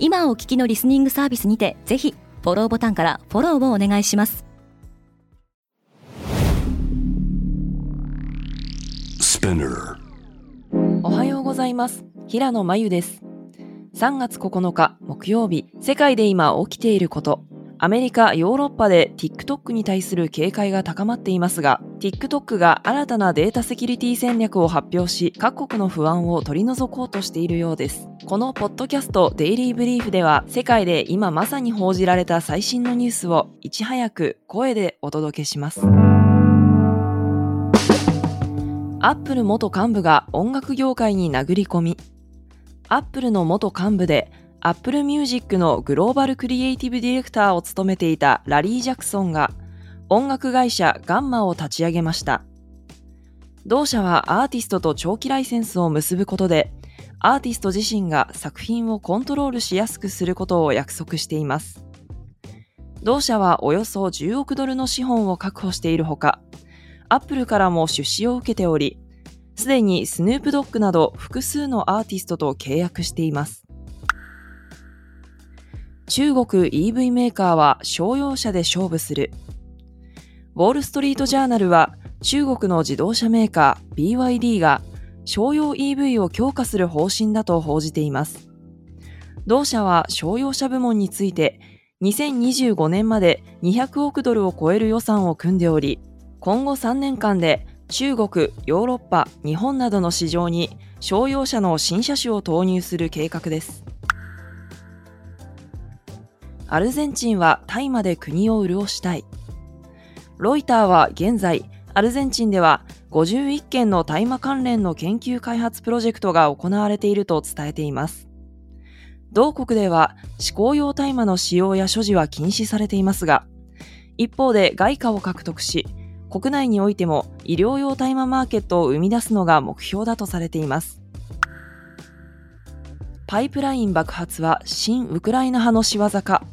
今お聞きのリスニングサービスにてぜひフォローボタンからフォローをお願いします。おはようございます。平野真由です。3月9日木曜日世界で今起きていることアメリカ、ヨーロッパで TikTok に対する警戒が高まっていますが、TikTok が新たなデータセキュリティ戦略を発表し、各国の不安を取り除こうとしているようです。このポッドキャストデイリーブリーフでは、世界で今まさに報じられた最新のニュースをいち早く声でお届けします。アップル元幹部が音楽業界に殴り込み、アップルの元幹部で Apple Music のグローバルクリエイティブディレクターを務めていたラリー・ジャクソンが音楽会社ガンマを立ち上げました。同社はアーティストと長期ライセンスを結ぶことでアーティスト自身が作品をコントロールしやすくすることを約束しています。同社はおよそ10億ドルの資本を確保しているほか、アップルからも出資を受けており、すでにスヌープドッグなど複数のアーティストと契約しています。中国 EV メーカーは商用車で勝負する。ウォールストリートジャーナルは中国の自動車メーカー BYD が商用 EV を強化する方針だと報じています。同社は商用車部門について2025年まで200億ドルを超える予算を組んでおり、今後3年間で中国、ヨーロッパ、日本などの市場に商用車の新車種を投入する計画です。アルゼンチンは大麻で国を潤したい。ロイターは現在、アルゼンチンでは51件の大麻関連の研究開発プロジェクトが行われていると伝えています。同国では思考用大麻の使用や所持は禁止されていますが、一方で外貨を獲得し、国内においても医療用大麻マーケットを生み出すのが目標だとされています。パイプライン爆発は新ウクライナ派の仕業か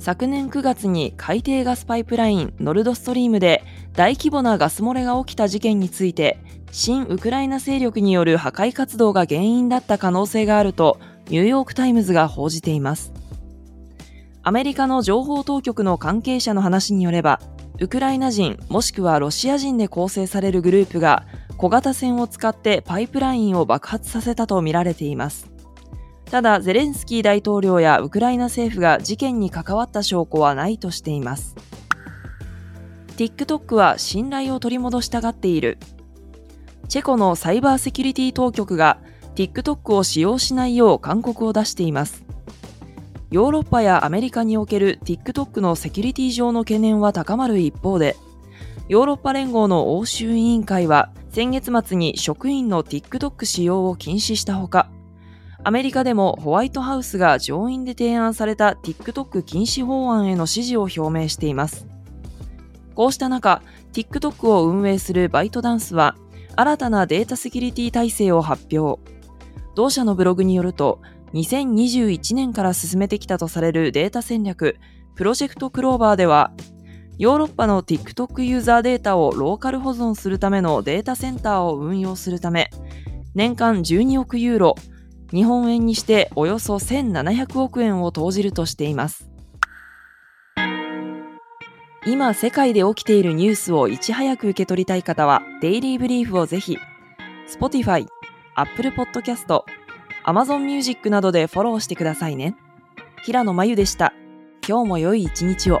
昨年9月に海底ガスパイプラインノルドストリームで大規模なガス漏れが起きた事件について新ウクライナ勢力による破壊活動が原因だった可能性があるとニューヨーク・タイムズが報じていますアメリカの情報当局の関係者の話によればウクライナ人もしくはロシア人で構成されるグループが小型船を使ってパイプラインを爆発させたとみられています。ただ、ゼレンスキー大統領やウクライナ政府が事件に関わった証拠はないとしています。TikTok は信頼を取り戻したがっている。チェコのサイバーセキュリティ当局が TikTok を使用しないよう勧告を出しています。ヨーロッパやアメリカにおける TikTok のセキュリティ上の懸念は高まる一方で、ヨーロッパ連合の欧州委員会は先月末に職員の TikTok 使用を禁止したほか、アメリカでもホワイトハウスが上院で提案された TikTok 禁止法案への支持を表明しています。こうした中、TikTok を運営するバイトダンスは、新たなデータセキュリティ体制を発表。同社のブログによると、2021年から進めてきたとされるデータ戦略、プロジェクトクローバーでは、ヨーロッパの TikTok ユーザーデータをローカル保存するためのデータセンターを運用するため、年間12億ユーロ、日本円にしておよそ1700億円を投じるとしています。今世界で起きているニュースをいち早く受け取りたい方はデイリーブリーフをぜひ Spotify、Apple Podcast、Amazon Music などでフォローしてくださいね。平野真由でした。今日も良い一日を。